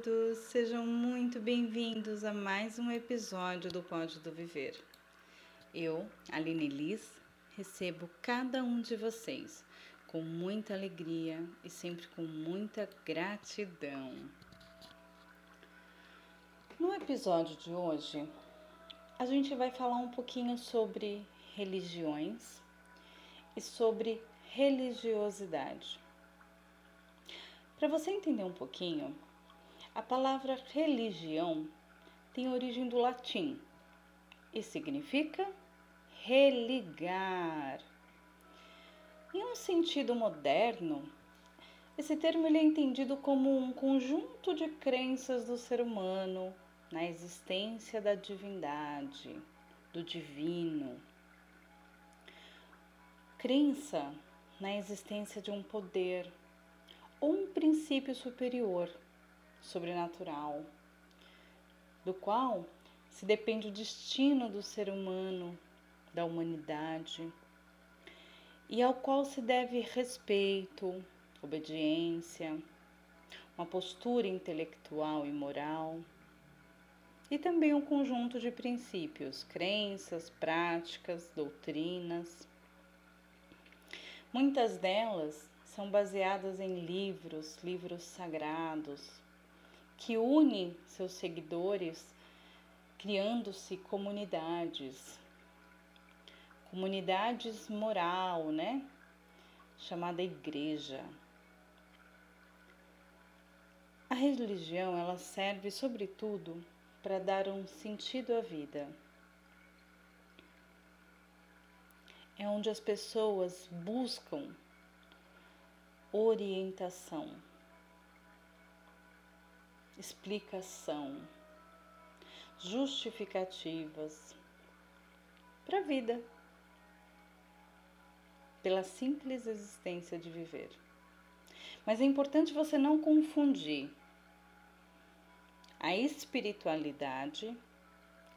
todos, sejam muito bem-vindos a mais um episódio do Pódio do Viver. Eu, Aline Liz, recebo cada um de vocês com muita alegria e sempre com muita gratidão. No episódio de hoje, a gente vai falar um pouquinho sobre religiões e sobre religiosidade. Para você entender um pouquinho, a palavra religião tem origem do latim e significa religar. Em um sentido moderno, esse termo é entendido como um conjunto de crenças do ser humano na existência da divindade, do divino. Crença na existência de um poder ou um princípio superior sobrenatural, do qual se depende o destino do ser humano, da humanidade, e ao qual se deve respeito, obediência, uma postura intelectual e moral, e também um conjunto de princípios, crenças, práticas, doutrinas. Muitas delas são baseadas em livros, livros sagrados, que une seus seguidores, criando-se comunidades, comunidades moral, né? Chamada igreja. A religião, ela serve sobretudo para dar um sentido à vida. É onde as pessoas buscam orientação explicação, justificativas para a vida, pela simples existência de viver. Mas é importante você não confundir a espiritualidade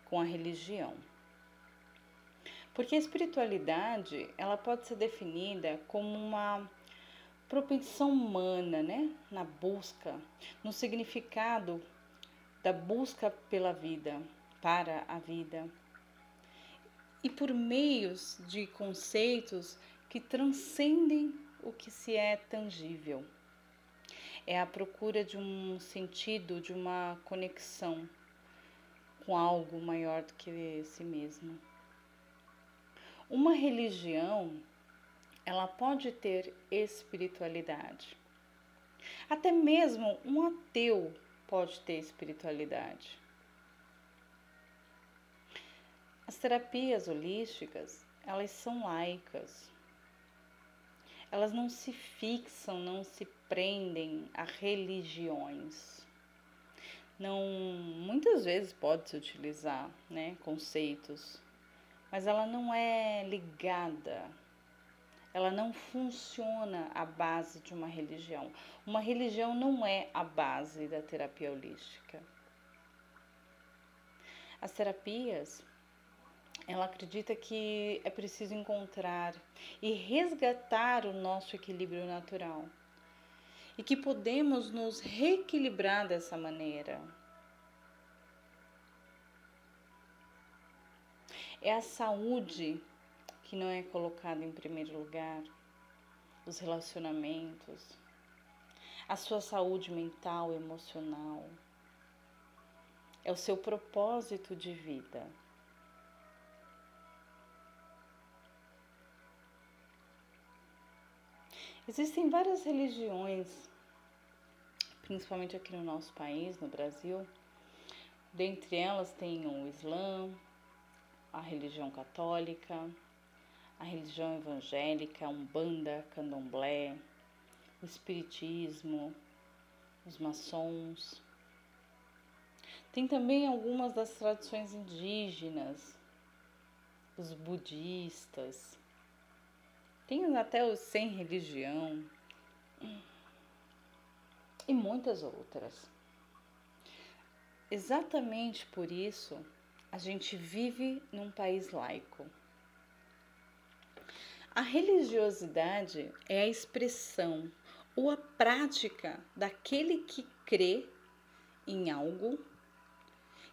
com a religião. Porque a espiritualidade, ela pode ser definida como uma propensão humana, né, na busca, no significado da busca pela vida, para a vida. E por meios de conceitos que transcendem o que se é tangível. É a procura de um sentido, de uma conexão com algo maior do que si mesmo. Uma religião ela pode ter espiritualidade. Até mesmo um ateu pode ter espiritualidade. As terapias holísticas, elas são laicas. Elas não se fixam, não se prendem a religiões. Não, muitas vezes pode se utilizar, né, conceitos, mas ela não é ligada ela não funciona à base de uma religião. Uma religião não é a base da terapia holística. As terapias, ela acredita que é preciso encontrar e resgatar o nosso equilíbrio natural. E que podemos nos reequilibrar dessa maneira. É a saúde que não é colocado em primeiro lugar, os relacionamentos, a sua saúde mental, emocional, é o seu propósito de vida. Existem várias religiões, principalmente aqui no nosso país, no Brasil. Dentre elas tem o Islã, a religião católica, a religião evangélica, a Umbanda, Candomblé, o Espiritismo, os maçons. Tem também algumas das tradições indígenas, os budistas. Tem até os sem religião e muitas outras. Exatamente por isso, a gente vive num país laico. A religiosidade é a expressão ou a prática daquele que crê em algo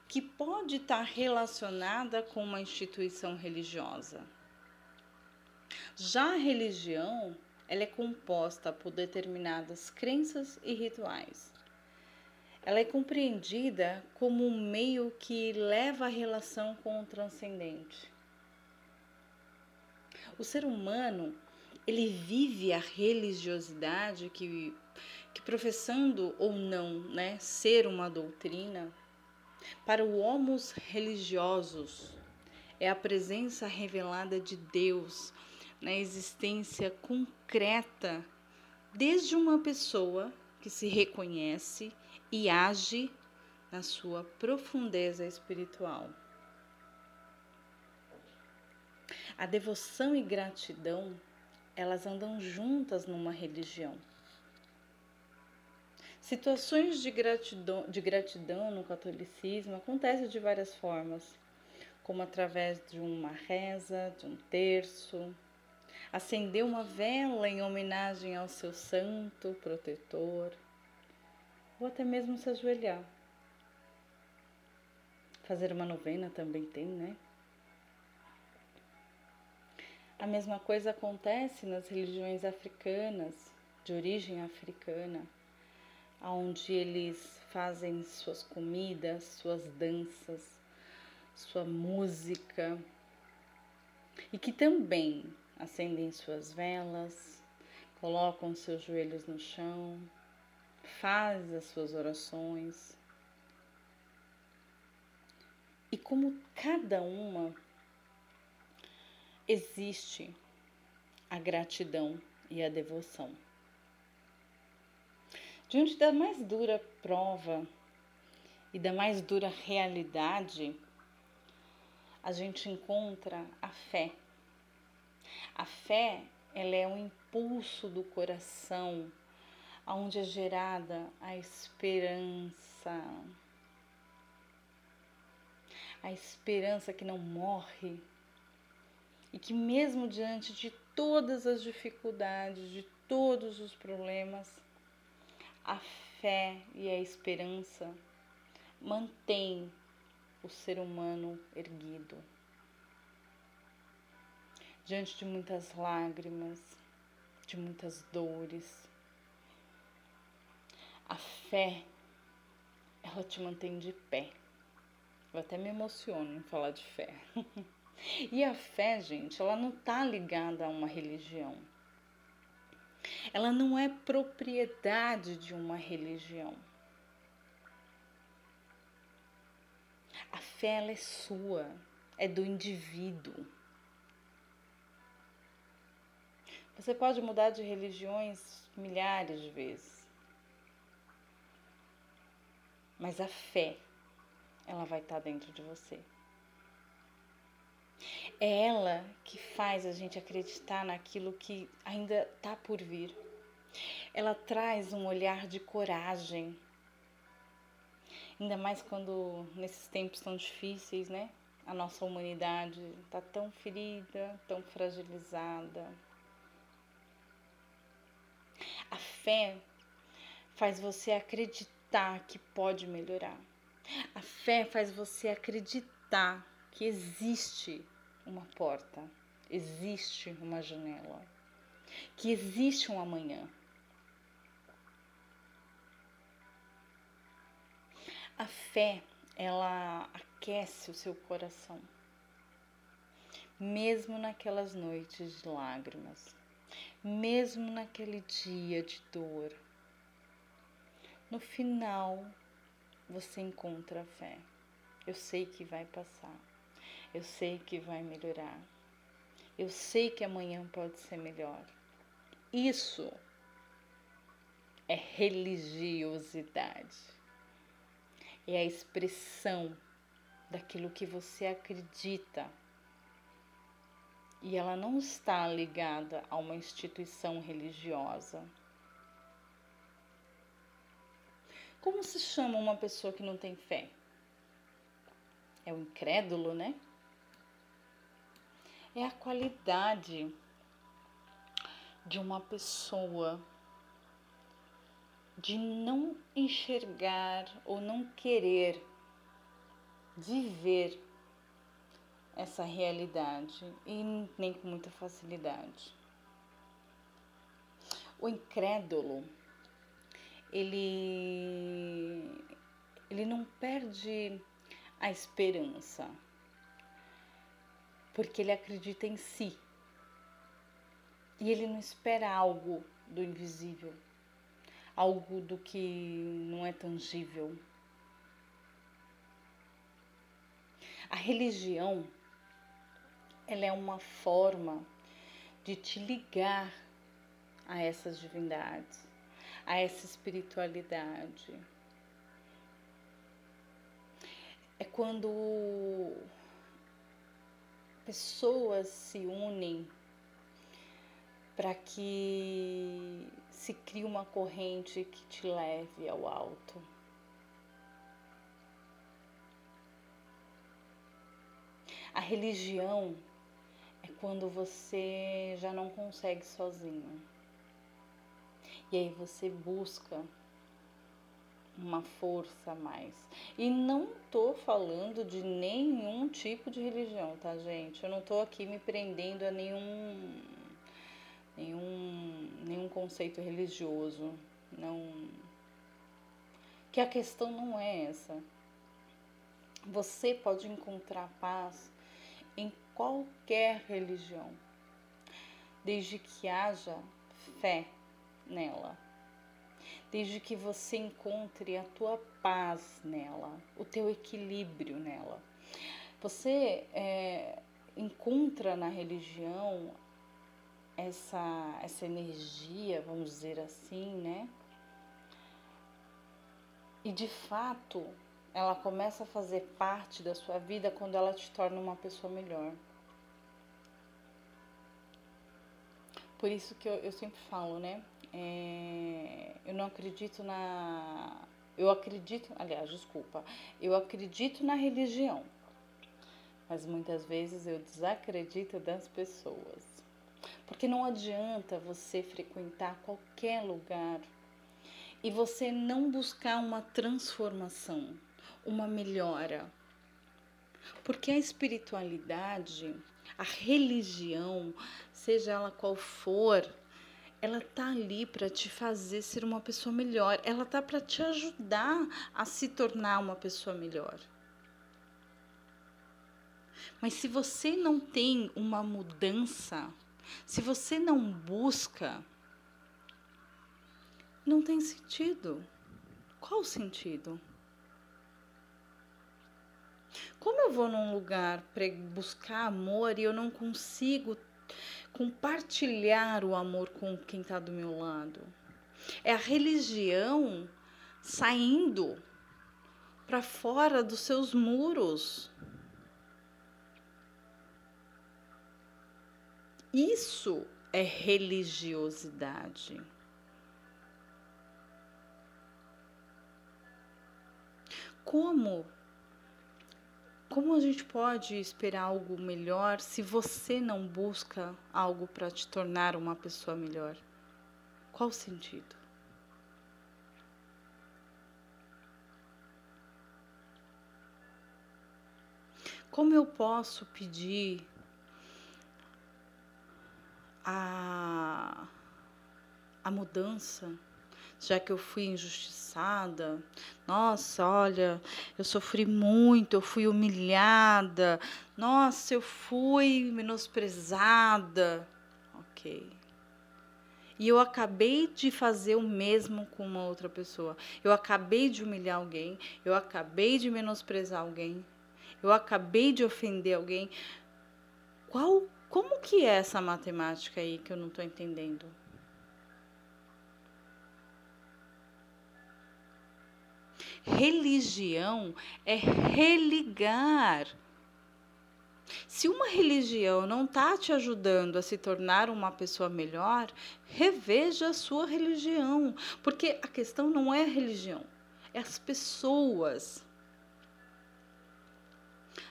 que pode estar relacionada com uma instituição religiosa. Já a religião, ela é composta por determinadas crenças e rituais. Ela é compreendida como um meio que leva a relação com o transcendente. O ser humano, ele vive a religiosidade que, que professando ou não, né, ser uma doutrina, para o homos religiosos é a presença revelada de Deus na existência concreta desde uma pessoa que se reconhece e age na sua profundeza espiritual. A devoção e gratidão, elas andam juntas numa religião. Situações de gratidão, de gratidão no catolicismo acontecem de várias formas, como através de uma reza, de um terço, acender uma vela em homenagem ao seu santo protetor, ou até mesmo se ajoelhar. Fazer uma novena também tem, né? A mesma coisa acontece nas religiões africanas, de origem africana, onde eles fazem suas comidas, suas danças, sua música, e que também acendem suas velas, colocam seus joelhos no chão, fazem as suas orações. E como cada uma existe a gratidão e a devoção. Diante da mais dura prova e da mais dura realidade, a gente encontra a fé a fé, ela é um impulso do coração, onde é gerada a esperança. A esperança que não morre e que mesmo diante de todas as dificuldades, de todos os problemas, a fé e a esperança mantém o ser humano erguido diante de muitas lágrimas, de muitas dores. A fé, ela te mantém de pé. Eu até me emociono em falar de fé. e a fé, gente, ela não tá ligada a uma religião. Ela não é propriedade de uma religião. A fé ela é sua, é do indivíduo. Você pode mudar de religiões milhares de vezes. Mas a fé, ela vai estar dentro de você. É ela que faz a gente acreditar naquilo que ainda está por vir. Ela traz um olhar de coragem. Ainda mais quando nesses tempos tão difíceis, né? A nossa humanidade está tão ferida, tão fragilizada, a fé faz você acreditar que pode melhorar. A fé faz você acreditar que existe uma porta, existe uma janela, que existe um amanhã. A fé, ela aquece o seu coração, mesmo naquelas noites de lágrimas mesmo naquele dia de dor. No final, você encontra a fé. Eu sei que vai passar. Eu sei que vai melhorar. Eu sei que amanhã pode ser melhor. Isso é religiosidade. É a expressão daquilo que você acredita e ela não está ligada a uma instituição religiosa. Como se chama uma pessoa que não tem fé? É o incrédulo, né? É a qualidade de uma pessoa de não enxergar ou não querer viver essa realidade e nem com muita facilidade. O incrédulo, ele, ele não perde a esperança, porque ele acredita em si. E ele não espera algo do invisível, algo do que não é tangível. A religião, ela é uma forma de te ligar a essas divindades, a essa espiritualidade. É quando pessoas se unem para que se crie uma corrente que te leve ao alto. A religião é quando você já não consegue sozinho. E aí você busca uma força a mais. E não tô falando de nenhum tipo de religião, tá, gente? Eu não tô aqui me prendendo a nenhum nenhum nenhum conceito religioso, não que a questão não é essa. Você pode encontrar paz em qualquer religião, desde que haja fé nela, desde que você encontre a tua paz nela, o teu equilíbrio nela. Você é, encontra na religião essa, essa energia, vamos dizer assim, né? E de fato, ela começa a fazer parte da sua vida quando ela te torna uma pessoa melhor. Por isso que eu, eu sempre falo, né? É, eu não acredito na. Eu acredito, aliás, desculpa, eu acredito na religião, mas muitas vezes eu desacredito das pessoas. Porque não adianta você frequentar qualquer lugar e você não buscar uma transformação uma melhora. Porque a espiritualidade, a religião, seja ela qual for, ela tá ali para te fazer ser uma pessoa melhor. Ela tá para te ajudar a se tornar uma pessoa melhor. Mas se você não tem uma mudança, se você não busca, não tem sentido. Qual o sentido? Como eu vou num lugar para buscar amor e eu não consigo compartilhar o amor com quem está do meu lado? É a religião saindo para fora dos seus muros. Isso é religiosidade. Como como a gente pode esperar algo melhor se você não busca algo para te tornar uma pessoa melhor? Qual o sentido? Como eu posso pedir a, a mudança já que eu fui injustiçada. Nossa, olha, eu sofri muito, eu fui humilhada. Nossa, eu fui menosprezada. Ok. E eu acabei de fazer o mesmo com uma outra pessoa. Eu acabei de humilhar alguém, eu acabei de menosprezar alguém, eu acabei de ofender alguém. Qual, como que é essa matemática aí que eu não estou entendendo? Religião é religar. Se uma religião não está te ajudando a se tornar uma pessoa melhor, reveja a sua religião. Porque a questão não é a religião, é as pessoas.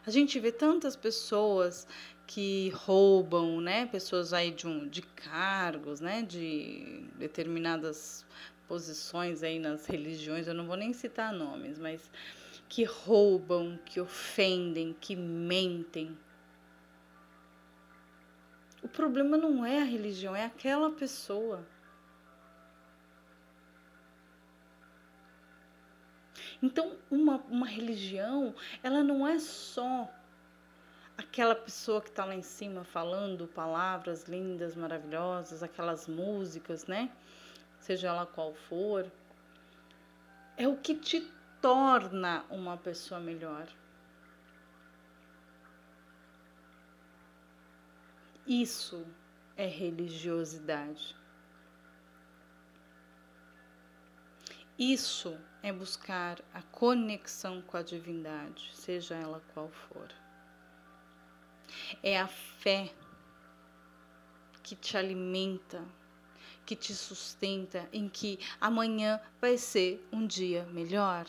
A gente vê tantas pessoas que roubam, né? Pessoas aí de, um, de cargos, né? De determinadas posições aí nas religiões, eu não vou nem citar nomes, mas que roubam, que ofendem, que mentem. O problema não é a religião, é aquela pessoa. Então, uma, uma religião, ela não é só aquela pessoa que está lá em cima falando palavras lindas, maravilhosas, aquelas músicas, né? Seja ela qual for, é o que te torna uma pessoa melhor. Isso é religiosidade. Isso é buscar a conexão com a divindade, seja ela qual for. É a fé que te alimenta, que te sustenta em que amanhã vai ser um dia melhor.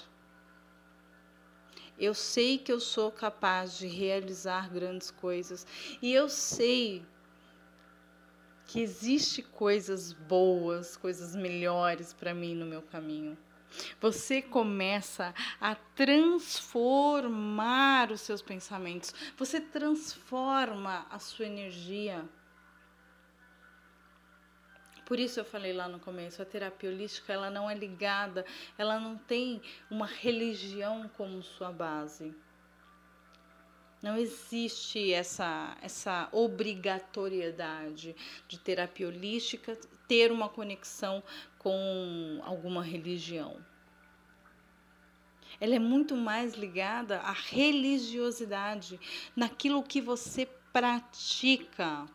Eu sei que eu sou capaz de realizar grandes coisas e eu sei que existe coisas boas, coisas melhores para mim no meu caminho. Você começa a transformar os seus pensamentos. Você transforma a sua energia. Por isso eu falei lá no começo, a terapia holística ela não é ligada, ela não tem uma religião como sua base. Não existe essa, essa obrigatoriedade de terapia holística ter uma conexão com alguma religião. Ela é muito mais ligada à religiosidade, naquilo que você pratica,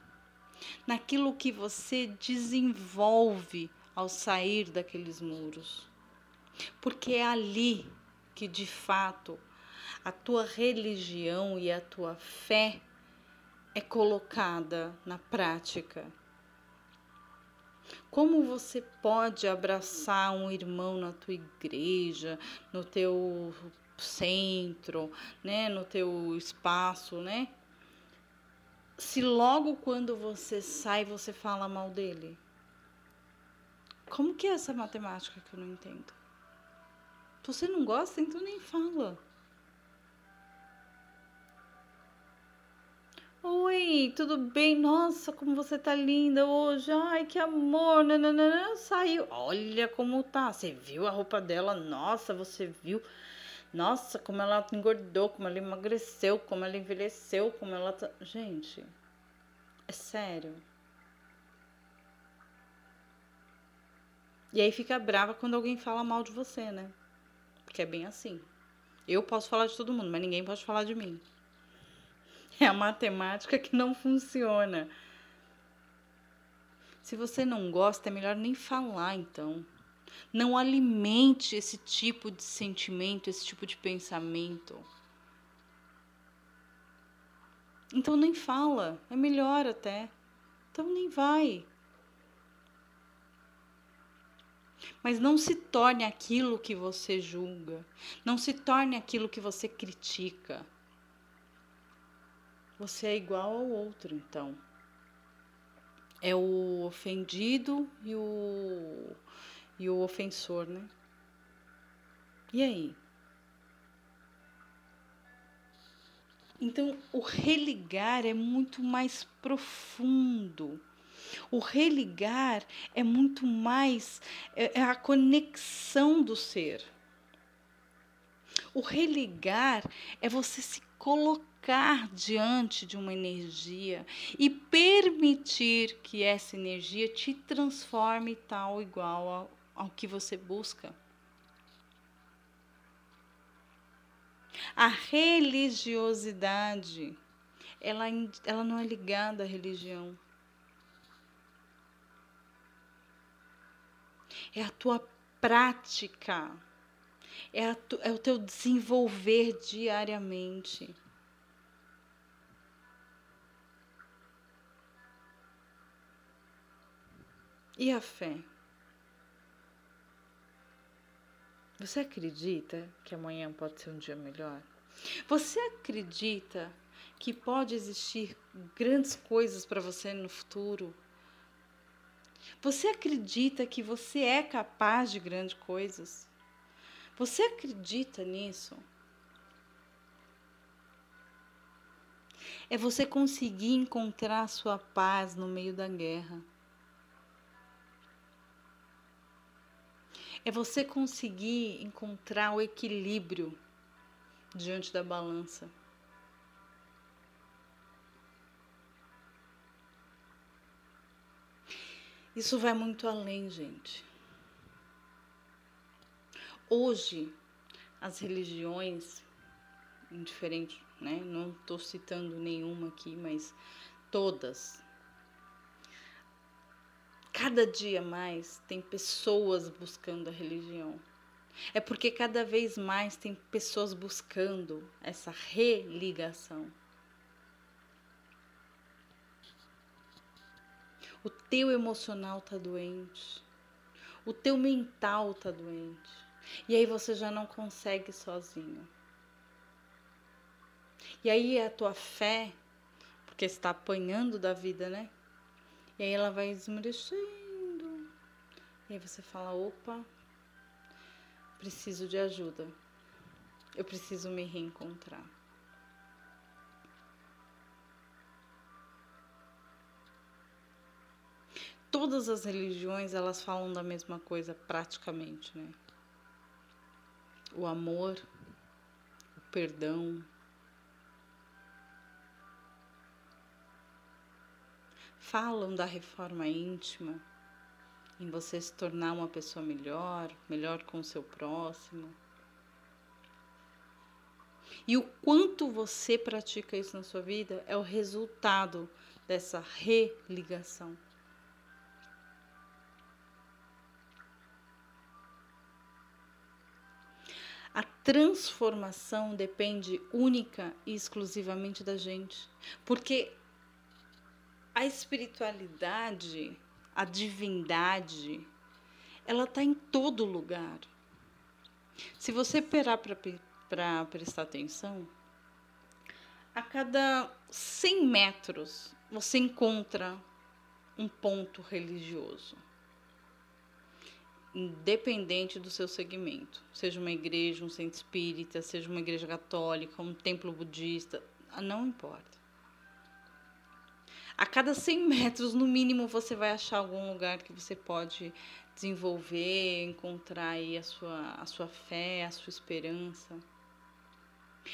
naquilo que você desenvolve ao sair daqueles muros. Porque é ali que de fato a tua religião e a tua fé é colocada na prática. Como você pode abraçar um irmão na tua igreja, no teu centro, né, no teu espaço, né? Se logo quando você sai você fala mal dele. Como que é essa matemática que eu não entendo? Você não gosta, então nem fala. Oi, tudo bem? Nossa, como você tá linda hoje. Ai, que amor. Nananana. Saiu. Olha como tá. Você viu a roupa dela? Nossa, você viu? Nossa, como ela engordou, como ela emagreceu, como ela envelheceu, como ela tá. Gente, é sério. E aí fica brava quando alguém fala mal de você, né? Porque é bem assim. Eu posso falar de todo mundo, mas ninguém pode falar de mim. É a matemática que não funciona. Se você não gosta, é melhor nem falar, então. Não alimente esse tipo de sentimento, esse tipo de pensamento. Então nem fala, é melhor até. Então nem vai. Mas não se torne aquilo que você julga, não se torne aquilo que você critica. Você é igual ao outro, então. É o ofendido e o, e o ofensor, né? E aí? Então, o religar é muito mais profundo. O religar é muito mais é, é a conexão do ser. O religar é você se colocar diante de uma energia e permitir que essa energia te transforme tal igual ao, ao que você busca. A religiosidade, ela, ela não é ligada à religião. É a tua prática é, tu, é o teu desenvolver diariamente. E a fé? Você acredita que amanhã pode ser um dia melhor? Você acredita que pode existir grandes coisas para você no futuro? Você acredita que você é capaz de grandes coisas? Você acredita nisso? É você conseguir encontrar sua paz no meio da guerra. É você conseguir encontrar o equilíbrio diante da balança. Isso vai muito além, gente. Hoje, as religiões, indiferente, né? Não estou citando nenhuma aqui, mas todas. Cada dia mais tem pessoas buscando a religião. É porque cada vez mais tem pessoas buscando essa religação. O teu emocional tá doente. O teu mental tá doente. E aí você já não consegue sozinho. E aí a tua fé, porque está apanhando da vida, né? E aí ela vai esmorecendo. E aí você fala: opa, preciso de ajuda. Eu preciso me reencontrar. todas as religiões elas falam da mesma coisa praticamente, né? O amor, o perdão. Falam da reforma íntima, em você se tornar uma pessoa melhor, melhor com o seu próximo. E o quanto você pratica isso na sua vida é o resultado dessa religação. A transformação depende única e exclusivamente da gente, porque a espiritualidade, a divindade, ela está em todo lugar. Se você parar para prestar atenção, a cada 100 metros você encontra um ponto religioso independente do seu segmento, seja uma igreja, um centro espírita, seja uma igreja católica, um templo budista, não importa. A cada 100 metros, no mínimo, você vai achar algum lugar que você pode desenvolver, encontrar aí a sua, a sua fé, a sua esperança.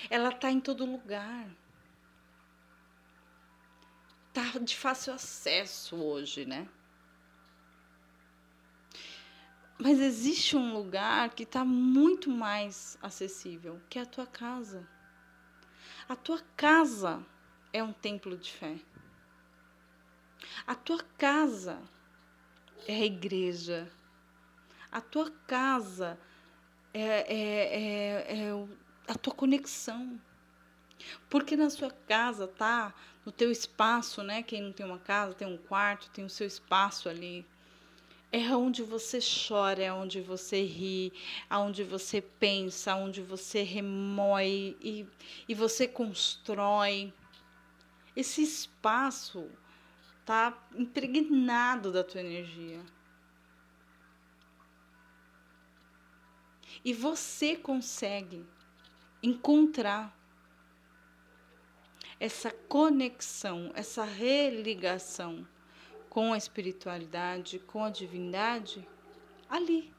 Ela está em todo lugar. Tá de fácil acesso hoje, né? Mas existe um lugar que está muito mais acessível, que é a tua casa. A tua casa é um templo de fé. A tua casa é a igreja. A tua casa é, é, é, é a tua conexão. Porque na sua casa tá no teu espaço, né? Quem não tem uma casa, tem um quarto, tem o seu espaço ali é onde você chora, é onde você ri, aonde você pensa, onde você remói e, e você constrói. Esse espaço tá impregnado da tua energia. E você consegue encontrar essa conexão, essa religação com a espiritualidade, com a divindade, ali.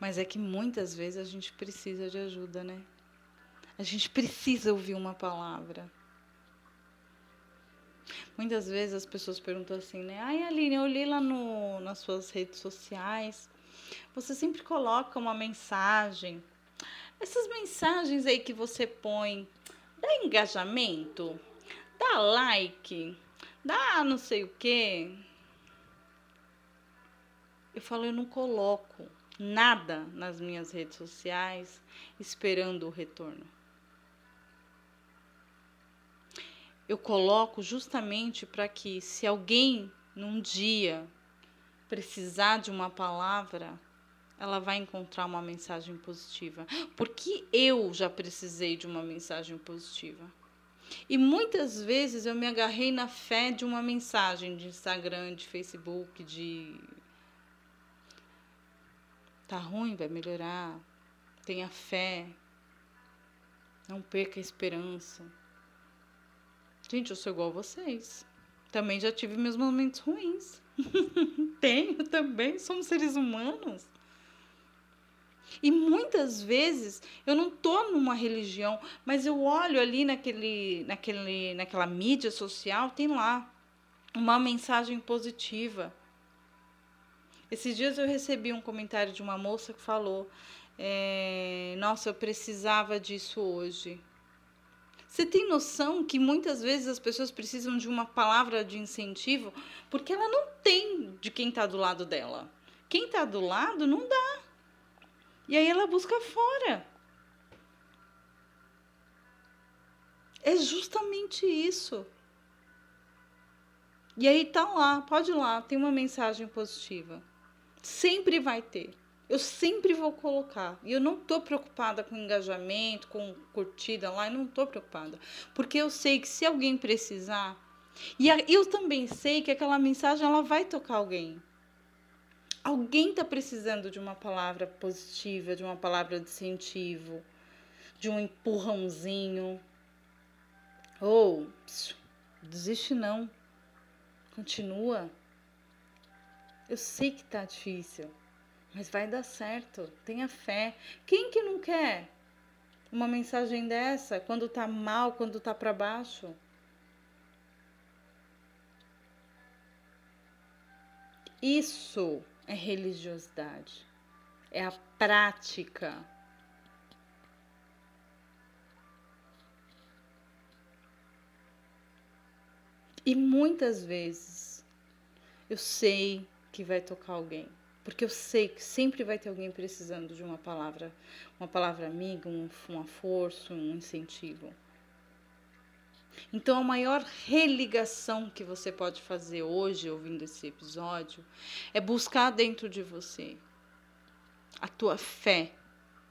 Mas é que muitas vezes a gente precisa de ajuda, né? A gente precisa ouvir uma palavra. Muitas vezes as pessoas perguntam assim, né? Ai, Aline, eu li lá no, nas suas redes sociais. Você sempre coloca uma mensagem. Essas mensagens aí que você põe, dá engajamento? dá like, dá não sei o quê. Eu falo, eu não coloco nada nas minhas redes sociais esperando o retorno. Eu coloco justamente para que, se alguém num dia precisar de uma palavra, ela vai encontrar uma mensagem positiva. Porque eu já precisei de uma mensagem positiva. E muitas vezes eu me agarrei na fé de uma mensagem de Instagram, de Facebook, de. Tá ruim, vai melhorar. Tenha fé. Não perca a esperança. Gente, eu sou igual a vocês. Também já tive meus momentos ruins. Tenho também, somos seres humanos. E muitas vezes eu não tô numa religião, mas eu olho ali naquele, naquele, naquela mídia social, tem lá uma mensagem positiva. Esses dias eu recebi um comentário de uma moça que falou: é, Nossa, eu precisava disso hoje. Você tem noção que muitas vezes as pessoas precisam de uma palavra de incentivo porque ela não tem de quem está do lado dela. Quem está do lado não dá. E aí ela busca fora. É justamente isso. E aí tá lá, pode ir lá, tem uma mensagem positiva. Sempre vai ter. Eu sempre vou colocar. E eu não tô preocupada com engajamento, com curtida lá, eu não tô preocupada. Porque eu sei que se alguém precisar, e eu também sei que aquela mensagem ela vai tocar alguém. Alguém está precisando de uma palavra positiva, de uma palavra de incentivo, de um empurrãozinho. Ou, oh, desiste não. Continua. Eu sei que tá difícil, mas vai dar certo. Tenha fé. Quem que não quer uma mensagem dessa quando tá mal, quando tá para baixo? Isso é religiosidade, é a prática. E muitas vezes eu sei que vai tocar alguém, porque eu sei que sempre vai ter alguém precisando de uma palavra, uma palavra amiga, um, força, um incentivo. Então, a maior religação que você pode fazer hoje, ouvindo esse episódio, é buscar dentro de você a tua fé,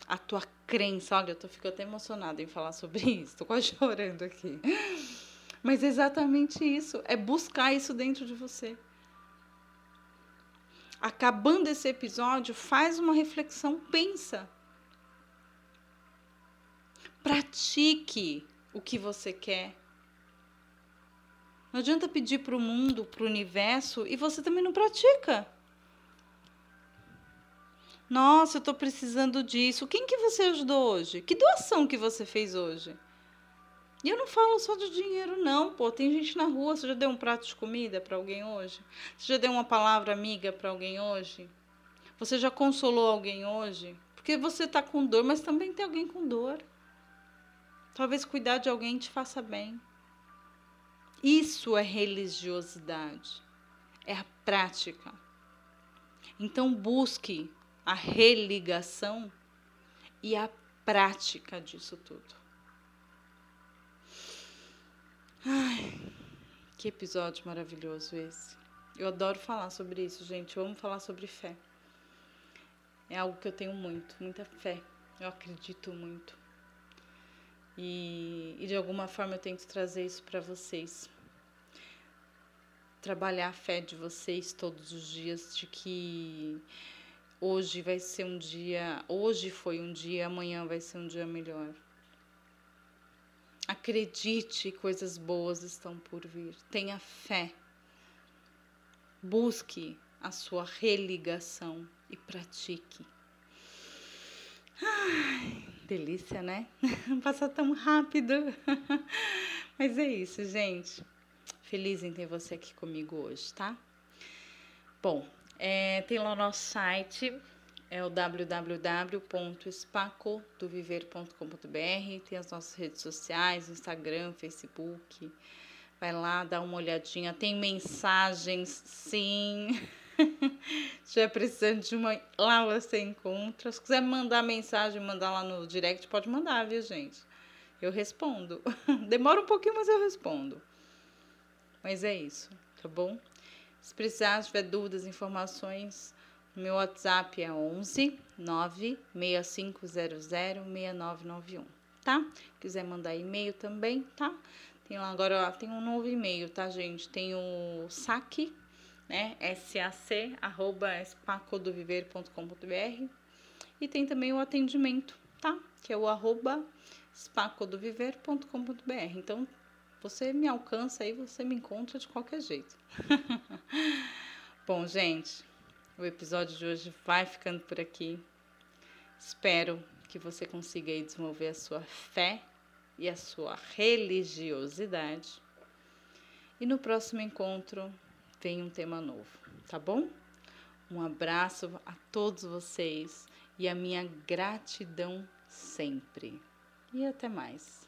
a tua crença. Olha, eu tô ficando até emocionada em falar sobre isso, tô quase chorando aqui. Mas é exatamente isso, é buscar isso dentro de você. Acabando esse episódio, faz uma reflexão, pensa. Pratique o que você quer não adianta pedir para o mundo, para o universo e você também não pratica. Nossa, eu estou precisando disso. Quem que você ajudou hoje? Que doação que você fez hoje? E eu não falo só de dinheiro, não, pô. Tem gente na rua. Você já deu um prato de comida para alguém hoje? Você já deu uma palavra amiga para alguém hoje? Você já consolou alguém hoje? Porque você está com dor, mas também tem alguém com dor. Talvez cuidar de alguém te faça bem. Isso é religiosidade, é a prática. Então, busque a religação e a prática disso tudo. Ai, que episódio maravilhoso esse. Eu adoro falar sobre isso, gente. Eu amo falar sobre fé. É algo que eu tenho muito, muita fé. Eu acredito muito. E, e de alguma forma eu tento trazer isso para vocês. Trabalhar a fé de vocês todos os dias, de que hoje vai ser um dia, hoje foi um dia, amanhã vai ser um dia melhor. Acredite, coisas boas estão por vir. Tenha fé. Busque a sua religação e pratique. Ai, delícia, né? Passa tão rápido. Mas é isso, gente. Feliz em ter você aqui comigo hoje, tá? Bom, é, tem lá o nosso site, é o www.espacodoviver.com.br, tem as nossas redes sociais, Instagram, Facebook. Vai lá, dá uma olhadinha. Tem mensagens, sim. Se estiver precisando de uma, lá você encontra. Se quiser mandar mensagem, mandar lá no direct, pode mandar, viu, gente? Eu respondo. Demora um pouquinho, mas eu respondo. Mas é isso, tá bom? Se precisar, se tiver dúvidas, informações, meu WhatsApp é 11 96500 6991, tá? Quiser mandar e-mail também, tá? Tem lá agora, tem um novo e-mail, tá, gente? Tem o saque, né? sac, arroba espacodoviver.com.br e tem também o atendimento, tá? Que é o arroba espacodoviver.com.br. Então, você me alcança aí, você me encontra de qualquer jeito. Bom, gente, o episódio de hoje vai ficando por aqui. Espero que você consiga aí desenvolver a sua fé e a sua religiosidade. E no próximo encontro tem um tema novo, tá bom? Um abraço a todos vocês e a minha gratidão sempre. E até mais.